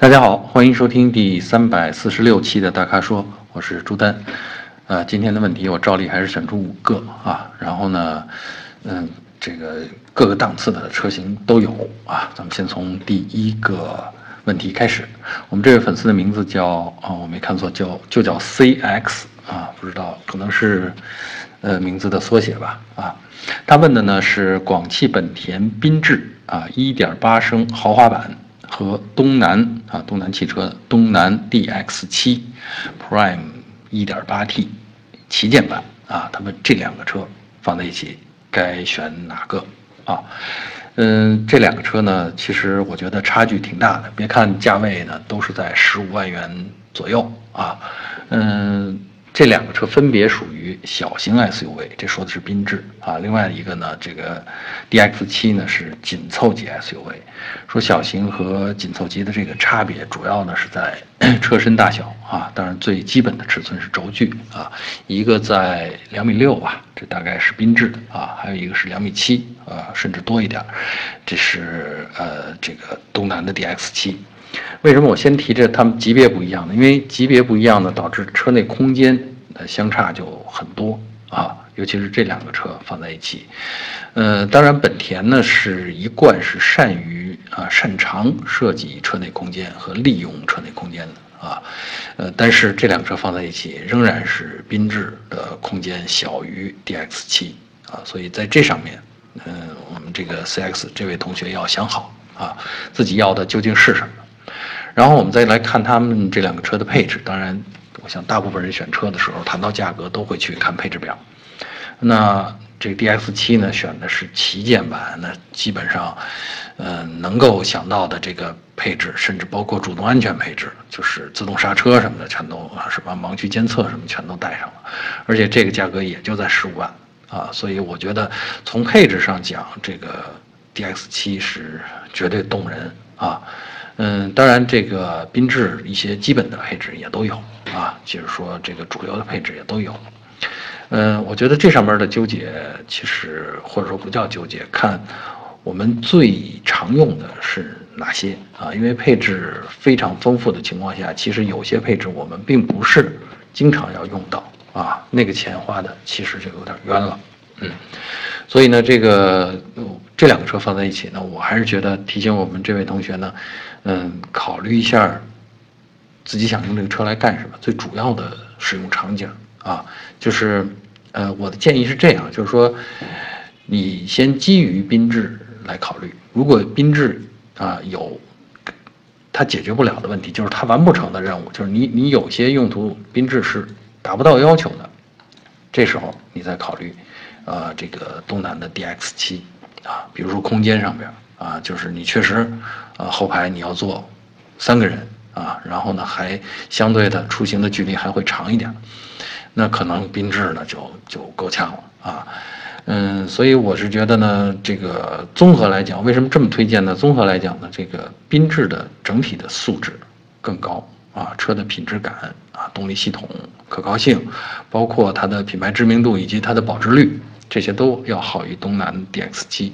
大家好，欢迎收听第三百四十六期的大咖说，我是朱丹。呃，今天的问题我照例还是选出五个啊，然后呢，嗯，这个各个档次的车型都有啊。咱们先从第一个问题开始。我们这位粉丝的名字叫啊，我没看错，叫就叫 CX 啊，不知道可能是呃名字的缩写吧啊。他问的呢是广汽本田缤智啊，一点八升豪华版和东南啊东南汽车东南 DX7 Prime 一点八 T 旗舰版啊，他们这两个车放在一起该选哪个啊？嗯，这两个车呢，其实我觉得差距挺大的。别看价位呢都是在十五万元左右啊，嗯。这两个车分别属于小型 SUV，这说的是缤智啊。另外一个呢，这个 DX7 呢是紧凑级 SUV。说小型和紧凑级的这个差别，主要呢是在 车身大小啊。当然最基本的尺寸是轴距啊，一个在两米六吧，这大概是缤智的啊，还有一个是两米七啊，甚至多一点，这是呃这个东南的 DX7。为什么我先提这它们级别不一样呢？因为级别不一样呢，导致车内空间那相差就很多啊，尤其是这两个车放在一起。呃，当然本田呢是一贯是善于啊擅长设计车内空间和利用车内空间的啊，呃，但是这两个车放在一起仍然是缤智的空间小于 DX7 啊，所以在这上面，嗯，我们这个 CX 这位同学要想好啊，自己要的究竟是什么。然后我们再来看他们这两个车的配置。当然，我想大部分人选车的时候谈到价格都会去看配置表。那这 DX7 呢，选的是旗舰版，那基本上，呃，能够想到的这个配置，甚至包括主动安全配置，就是自动刹车什么的，全都啊，什么？盲区监测什么全都带上了。而且这个价格也就在十五万啊，所以我觉得从配置上讲，这个 DX7 是绝对动人啊。嗯，当然，这个缤智一些基本的配置也都有啊，就是说这个主流的配置也都有。嗯，我觉得这上面的纠结其实或者说不叫纠结，看我们最常用的是哪些啊？因为配置非常丰富的情况下，其实有些配置我们并不是经常要用到啊，那个钱花的其实就有点冤了。嗯，所以呢，这个这两个车放在一起呢，我还是觉得提醒我们这位同学呢。嗯，考虑一下自己想用这个车来干什么，最主要的使用场景啊，就是，呃，我的建议是这样，就是说，你先基于缤智来考虑，如果缤智啊有它解决不了的问题，就是它完不成的任务，就是你你有些用途缤智是达不到要求的，这时候你再考虑，呃，这个东南的 DX7 啊，比如说空间上边。啊，就是你确实，呃，后排你要坐三个人啊，然后呢，还相对的出行的距离还会长一点，那可能缤智呢就就够呛了啊，嗯，所以我是觉得呢，这个综合来讲，为什么这么推荐呢？综合来讲呢，这个缤智的整体的素质更高啊，车的品质感啊，动力系统可靠性，包括它的品牌知名度以及它的保值率，这些都要好于东南 DX7。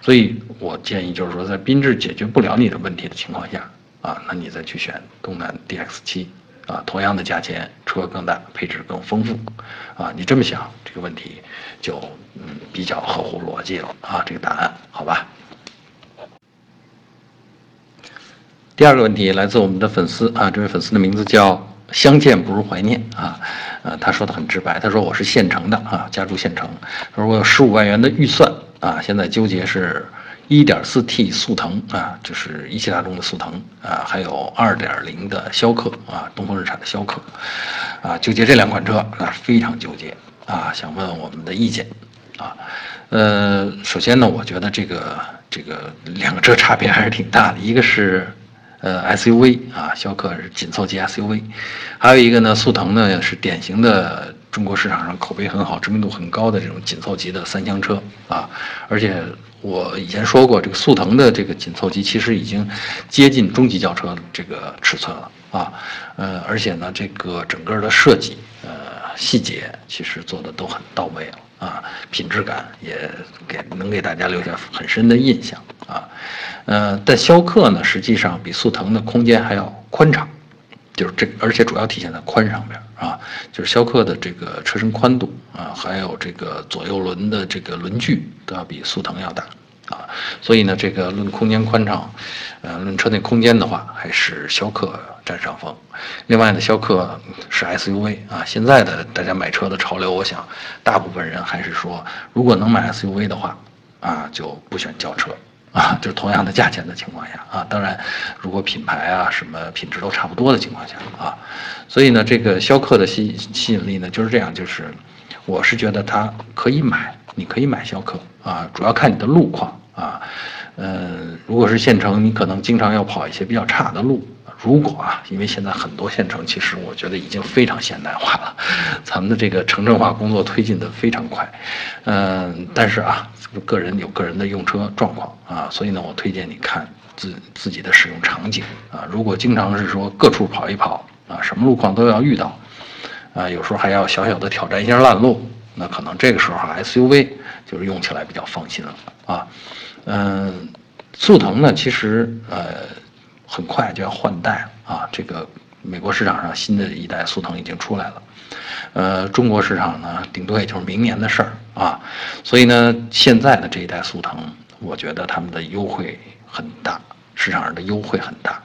所以我建议就是说，在缤智解决不了你的问题的情况下，啊，那你再去选东南 DX7，啊，同样的价钱，车更大，配置更丰富，啊，你这么想，这个问题就嗯比较合乎逻辑了啊，这个答案好吧？第二个问题来自我们的粉丝啊，这位粉丝的名字叫相见不如怀念啊，啊，他说的很直白，他说我是县城的啊，家住县城，他说我有十五万元的预算。啊，现在纠结是 1.4T 速腾啊，就是一汽大众的速腾啊，还有2.0的逍客啊，东风日产的逍客，啊，纠结这两款车啊，非常纠结啊，想问我们的意见啊。呃，首先呢，我觉得这个这个两个车差别还是挺大的，一个是呃 SUV 啊，逍客是紧凑级 SUV，还有一个呢，速腾呢是典型的。中国市场上口碑很好、知名度很高的这种紧凑级的三厢车啊，而且我以前说过，这个速腾的这个紧凑级其实已经接近中级轿车这个尺寸了啊，呃，而且呢，这个整个的设计呃细节其实做的都很到位了啊，品质感也给能给大家留下很深的印象啊。呃，但逍客呢，实际上比速腾的空间还要宽敞，就是这，而且主要体现在宽上边啊，就是逍客的这个车身宽度啊，还有这个左右轮的这个轮距都要比速腾要大。啊，所以呢，这个论空间宽敞，呃，论车内空间的话，还是逍客占上风。另外呢，逍客是 SUV 啊，现在的大家买车的潮流，我想大部分人还是说，如果能买 SUV 的话，啊，就不选轿车啊，就是同样的价钱的情况下啊，当然，如果品牌啊什么品质都差不多的情况下啊，所以呢，这个逍客的吸吸引力呢就是这样，就是我是觉得它可以买，你可以买逍客啊，主要看你的路况。啊，呃，如果是县城，你可能经常要跑一些比较差的路。如果啊，因为现在很多县城其实我觉得已经非常现代化了，咱们的这个城镇化工作推进的非常快。嗯，但是啊，个人有个人的用车状况啊，所以呢，我推荐你看自自己的使用场景啊。如果经常是说各处跑一跑啊，什么路况都要遇到，啊，有时候还要小小的挑战一下烂路，那可能这个时候 SUV 就是用起来比较放心了啊。嗯，速腾呢，其实呃很快就要换代啊。这个美国市场上新的一代速腾已经出来了，呃，中国市场呢，顶多也就是明年的事儿啊。所以呢，现在的这一代速腾，我觉得他们的优惠很大，市场上的优惠很大。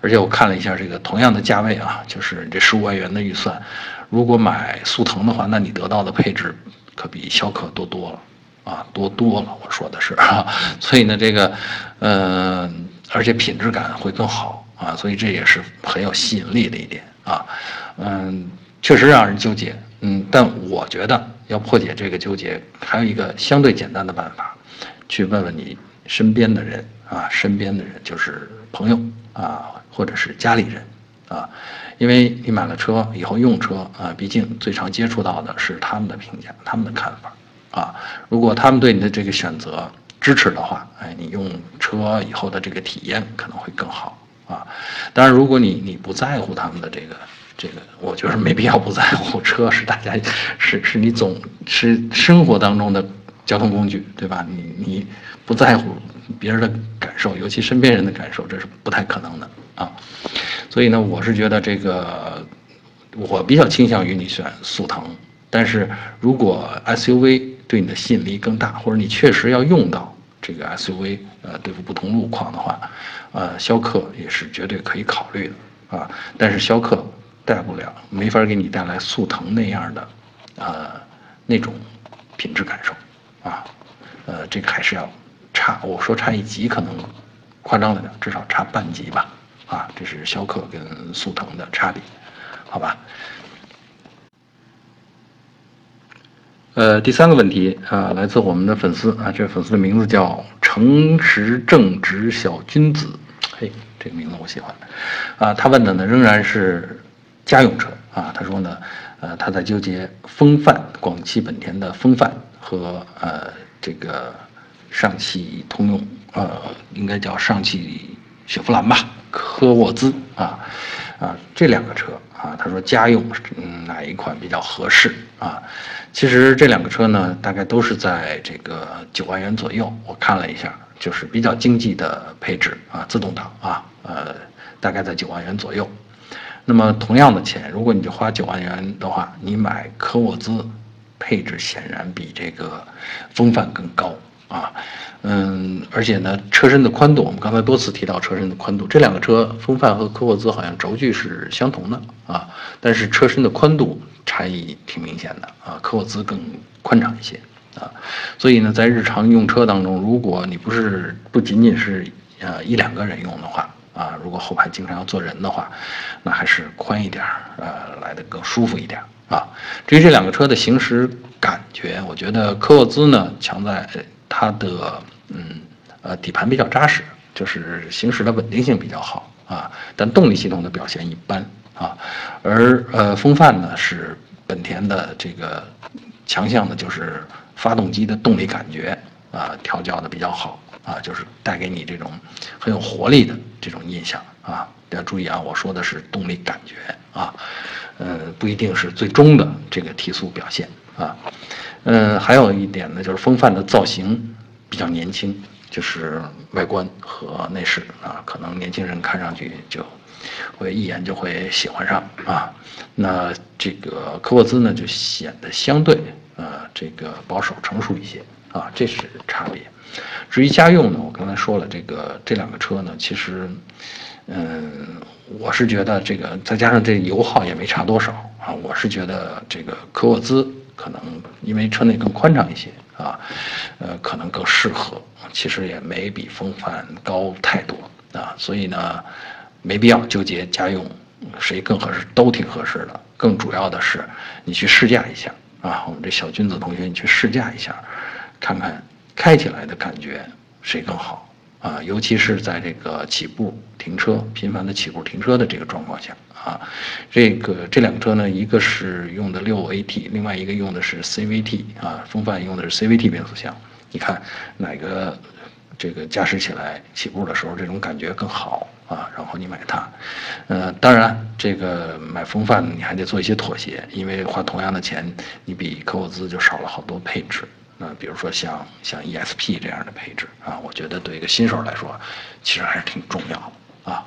而且我看了一下这个同样的价位啊，就是这十五万元的预算，如果买速腾的话，那你得到的配置可比逍客多多了。啊，多多了，我说的是啊，所以呢，这个，嗯，而且品质感会更好啊，所以这也是很有吸引力的一点啊，嗯，确实让人纠结，嗯，但我觉得要破解这个纠结，还有一个相对简单的办法，去问问你身边的人啊，身边的人就是朋友啊，或者是家里人啊，因为你买了车以后用车啊，毕竟最常接触到的是他们的评价，他们的看法。啊，如果他们对你的这个选择支持的话，哎，你用车以后的这个体验可能会更好啊。当然，如果你你不在乎他们的这个这个，我觉得没必要不在乎。车是大家是是你总是生活当中的交通工具，对吧？你你不在乎别人的感受，尤其身边人的感受，这是不太可能的啊。所以呢，我是觉得这个我比较倾向于你选速腾，但是如果 SUV。对你的吸引力更大，或者你确实要用到这个 SUV，呃，对付不同路况的话，呃，逍客也是绝对可以考虑的啊。但是逍客带不了，没法给你带来速腾那样的，呃，那种品质感受啊。呃，这个还是要差，我说差一级可能夸张了点，至少差半级吧。啊，这是逍客跟速腾的差别，好吧？呃，第三个问题啊，来自我们的粉丝啊，这粉丝的名字叫诚实正直小君子，嘿，这个名字我喜欢，啊，他问的呢仍然是家用车啊，他说呢，呃，他在纠结风范，广汽本田的风范和呃这个上汽通用，呃，应该叫上汽雪佛兰吧，科沃兹啊，啊，这两个车。啊，他说家用嗯哪一款比较合适啊？其实这两个车呢，大概都是在这个九万元左右。我看了一下，就是比较经济的配置啊，自动挡啊，呃，大概在九万元左右。那么同样的钱，如果你就花九万元的话，你买科沃兹，配置显然比这个风范更高。啊，嗯，而且呢，车身的宽度，我们刚才多次提到车身的宽度，这两个车，风范和科沃兹好像轴距是相同的啊，但是车身的宽度差异挺明显的啊，科沃兹更宽敞一些啊，所以呢，在日常用车当中，如果你不是不仅仅是呃一两个人用的话啊，如果后排经常要坐人的话，那还是宽一点儿，呃，来的更舒服一点啊。至于这两个车的行驶感觉，我觉得科沃兹呢强在。它的嗯呃底盘比较扎实，就是行驶的稳定性比较好啊，但动力系统的表现一般啊。而呃风范呢是本田的这个强项的，就是发动机的动力感觉啊，调教的比较好啊，就是带给你这种很有活力的这种印象啊。要注意啊，我说的是动力感觉啊，呃不一定是最终的这个提速表现啊。嗯，还有一点呢，就是风范的造型比较年轻，就是外观和内饰啊，可能年轻人看上去就会一眼就会喜欢上啊。那这个科沃兹呢，就显得相对呃这个保守成熟一些啊，这是差别。至于家用呢，我刚才说了，这个这两个车呢，其实嗯，我是觉得这个再加上这油耗也没差多少啊，我是觉得这个科沃兹。可能因为车内更宽敞一些啊，呃，可能更适合。其实也没比风范高太多啊，所以呢，没必要纠结家用谁更合适，都挺合适的。更主要的是，你去试驾一下啊，我们这小君子同学，你去试驾一下，看看开起来的感觉谁更好。啊，尤其是在这个起步停车频繁的起步停车的这个状况下啊，这个这辆车呢，一个是用的六 AT，另外一个用的是 CVT 啊，风范用的是 CVT 变速箱，你看哪个这个驾驶起来起步的时候这种感觉更好啊？然后你买它，呃，当然这个买风范你还得做一些妥协，因为花同样的钱，你比科沃兹就少了好多配置。呃比如说像像 ESP 这样的配置啊，我觉得对一个新手来说，其实还是挺重要的啊。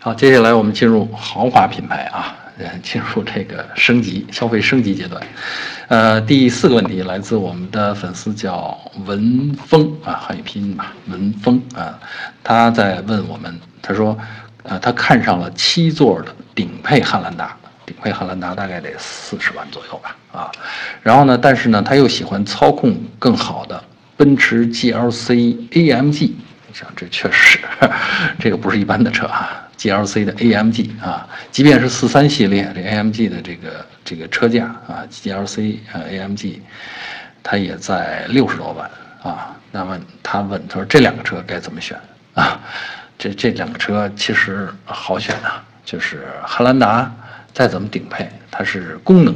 好，接下来我们进入豪华品牌啊，呃进入这个升级消费升级阶段。呃，第四个问题来自我们的粉丝叫文峰啊，汉语拼音吧，文峰啊，他在问我们，他说，呃，他看上了七座的顶配汉兰达。顶配汉兰达大概得四十万左右吧，啊，然后呢，但是呢，他又喜欢操控更好的奔驰 GLC AMG，你想这确实，这个不是一般的车啊，GLC 的 AMG 啊，即便是四三系列这 AMG 的这个这个车价啊，GLC 呃 AMG，它也在六十多万啊，那么他问他说这两个车该怎么选啊？这这两个车其实好选啊，就是汉兰达。再怎么顶配，它是功能，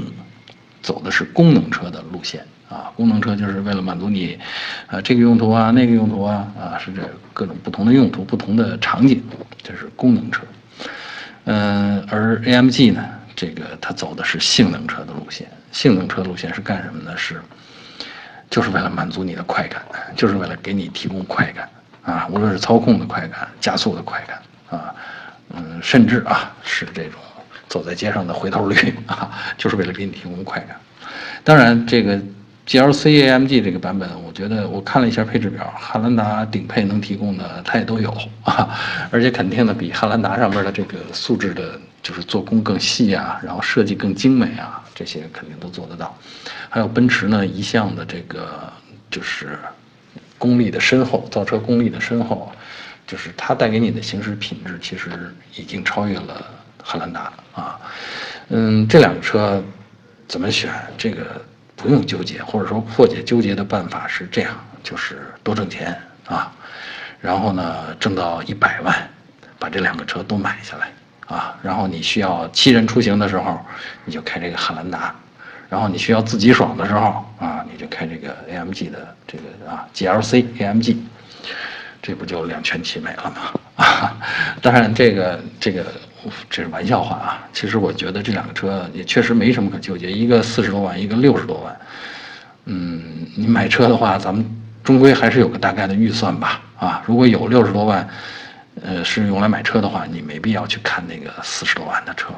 走的是功能车的路线啊。功能车就是为了满足你，啊这个用途啊，那个用途啊，啊是这各种不同的用途、不同的场景，这是功能车。嗯，而 AMG 呢，这个它走的是性能车的路线。性能车路线是干什么呢？是，就是为了满足你的快感，就是为了给你提供快感啊，无论是操控的快感、加速的快感啊，嗯，甚至啊是这种。走在街上的回头率啊，就是为了给你提供快感。当然，这个 GLC AMG 这个版本，我觉得我看了一下配置表，汉兰达顶配能提供的它也都有啊，而且肯定的比汉兰达上面的这个素质的，就是做工更细啊，然后设计更精美啊，这些肯定都做得到。还有奔驰呢，一向的这个就是功力的深厚，造车功力的深厚，就是它带给你的行驶品质，其实已经超越了。汉兰达啊，嗯，这两个车怎么选？这个不用纠结，或者说破解纠结的办法是这样：就是多挣钱啊，然后呢，挣到一百万，把这两个车都买下来啊。然后你需要七人出行的时候，你就开这个汉兰达；然后你需要自己爽的时候啊，你就开这个 AMG 的这个啊 GLC AMG，这不就两全其美了吗？啊，当然这个这个。这是玩笑话啊！其实我觉得这两个车也确实没什么可纠结，一个四十多万，一个六十多万。嗯，你买车的话，咱们终归还是有个大概的预算吧？啊，如果有六十多万，呃，是用来买车的话，你没必要去看那个四十多万的车，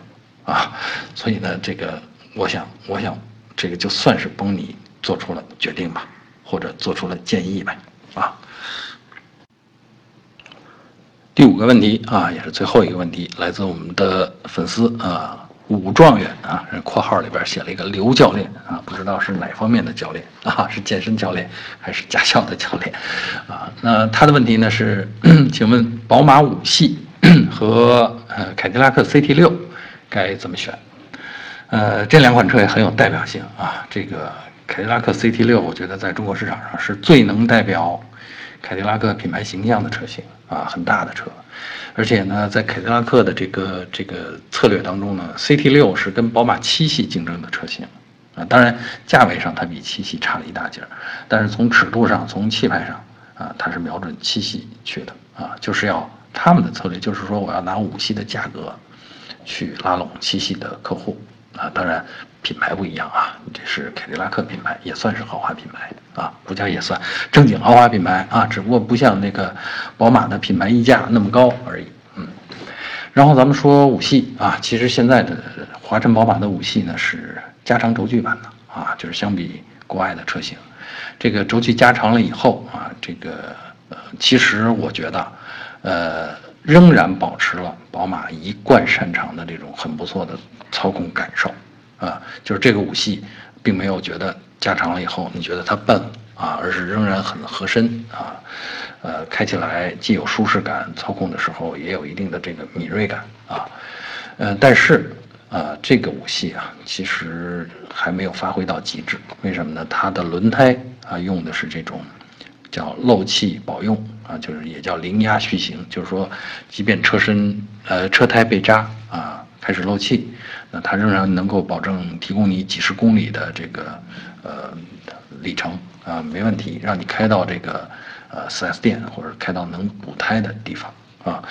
啊。所以呢，这个我想，我想这个就算是帮你做出了决定吧，或者做出了建议呗，啊。第五个问题啊，也是最后一个问题，来自我们的粉丝啊，武状元啊，括号里边写了一个刘教练啊，不知道是哪方面的教练啊，是健身教练还是驾校的教练啊？那他的问题呢是，请问宝马五系 和呃凯迪拉克 CT 六该怎么选？呃，这两款车也很有代表性啊。这个凯迪拉克 CT 六，我觉得在中国市场上是最能代表。凯迪拉克品牌形象的车型啊，很大的车，而且呢，在凯迪拉克的这个这个策略当中呢，CT 六是跟宝马七系竞争的车型啊，当然价位上它比七系差了一大截儿，但是从尺度上、从气派上啊，它是瞄准七系去的啊，就是要他们的策略就是说，我要拿五系的价格去拉拢七系的客户啊，当然品牌不一样啊，这是凯迪拉克品牌，也算是豪华品牌啊，不叫也算正经豪华品牌啊，只不过不像那个宝马的品牌溢价那么高而已。嗯，然后咱们说五系啊，其实现在的华晨宝马的五系呢是加长轴距版的啊，就是相比国外的车型，这个轴距加长了以后啊，这个呃，其实我觉得，呃。仍然保持了宝马一贯擅长的这种很不错的操控感受，啊，就是这个五系，并没有觉得加长了以后你觉得它笨啊，而是仍然很合身啊，呃，开起来既有舒适感，操控的时候也有一定的这个敏锐感啊，呃，但是啊，这个五系啊，其实还没有发挥到极致，为什么呢？它的轮胎啊，用的是这种叫漏气保用。啊，就是也叫零压续行，就是说，即便车身呃车胎被扎啊，开始漏气，那它仍然能够保证提供你几十公里的这个呃里程啊，没问题，让你开到这个呃 4S 店或者开到能补胎的地方啊，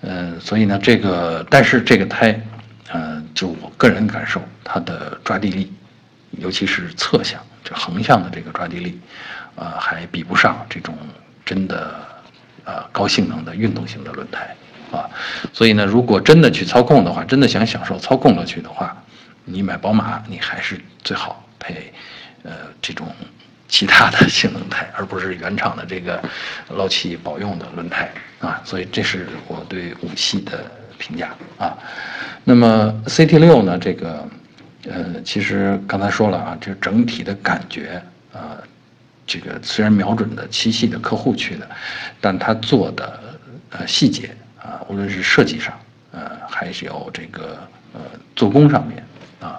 嗯，所以呢，这个但是这个胎，嗯，就我个人感受，它的抓地力，尤其是侧向就横向的这个抓地力，啊，还比不上这种真的。呃，高性能的运动型的轮胎，啊，所以呢，如果真的去操控的话，真的想享受操控乐趣的话，你买宝马，你还是最好配，呃，这种其他的 性能胎，而不是原厂的这个漏气保用的轮胎啊。所以这是我对五系的评价啊。那么 CT 六呢，这个，呃，其实刚才说了啊，就整体的感觉啊。这个虽然瞄准的七系的客户去的，但他做的呃细节啊，无论是设计上，呃，还是有这个呃做工上面啊，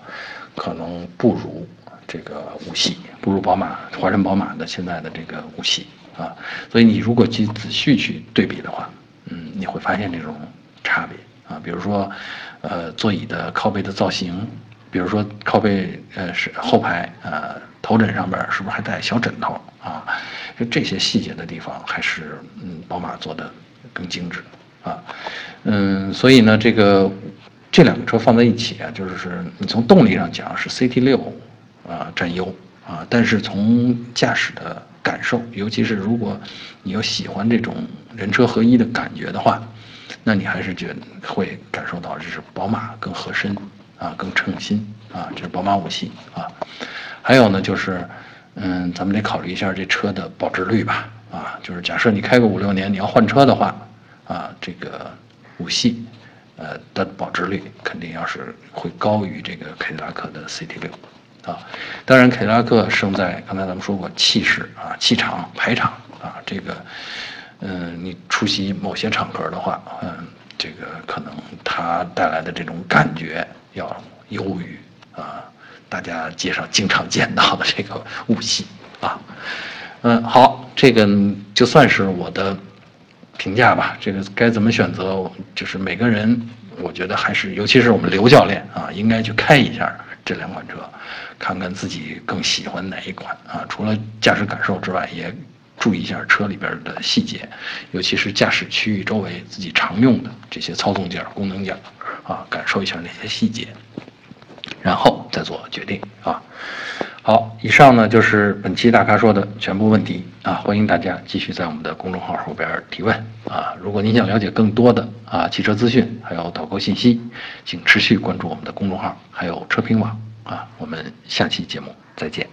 可能不如这个五系，不如宝马华晨宝马的现在的这个五系啊。所以你如果去仔细去对比的话，嗯，你会发现这种差别啊。比如说，呃，座椅的靠背的造型，比如说靠背呃是后排呃。头枕上边是不是还带小枕头啊？就这些细节的地方，还是嗯，宝马做的更精致啊。嗯，所以呢，这个这两个车放在一起啊，就是你从动力上讲是 CT 六啊占优啊，但是从驾驶的感受，尤其是如果你有喜欢这种人车合一的感觉的话，那你还是觉得会感受到这是宝马更合身啊，更称心啊，这是宝马五系啊。还有呢，就是，嗯，咱们得考虑一下这车的保值率吧，啊，就是假设你开个五六年，你要换车的话，啊，这个五系，呃的保值率肯定要是会高于这个凯迪拉克的 CT 六，啊，当然凯迪拉克胜在刚才咱们说过气势啊、气场、排场啊，这个，嗯，你出席某些场合的话，嗯，这个可能它带来的这种感觉要优于啊。大家街上经常见到的这个雾系啊，嗯，好，这个就算是我的评价吧。这个该怎么选择，就是每个人，我觉得还是，尤其是我们刘教练啊，应该去开一下这两款车，看看自己更喜欢哪一款啊。除了驾驶感受之外，也注意一下车里边的细节，尤其是驾驶区域周围自己常用的这些操纵件、功能件啊，感受一下那些细节。然后再做决定啊！好，以上呢就是本期大咖说的全部问题啊！欢迎大家继续在我们的公众号后边提问啊！如果您想了解更多的啊汽车资讯，还有导购信息，请持续关注我们的公众号，还有车评网啊！我们下期节目再见。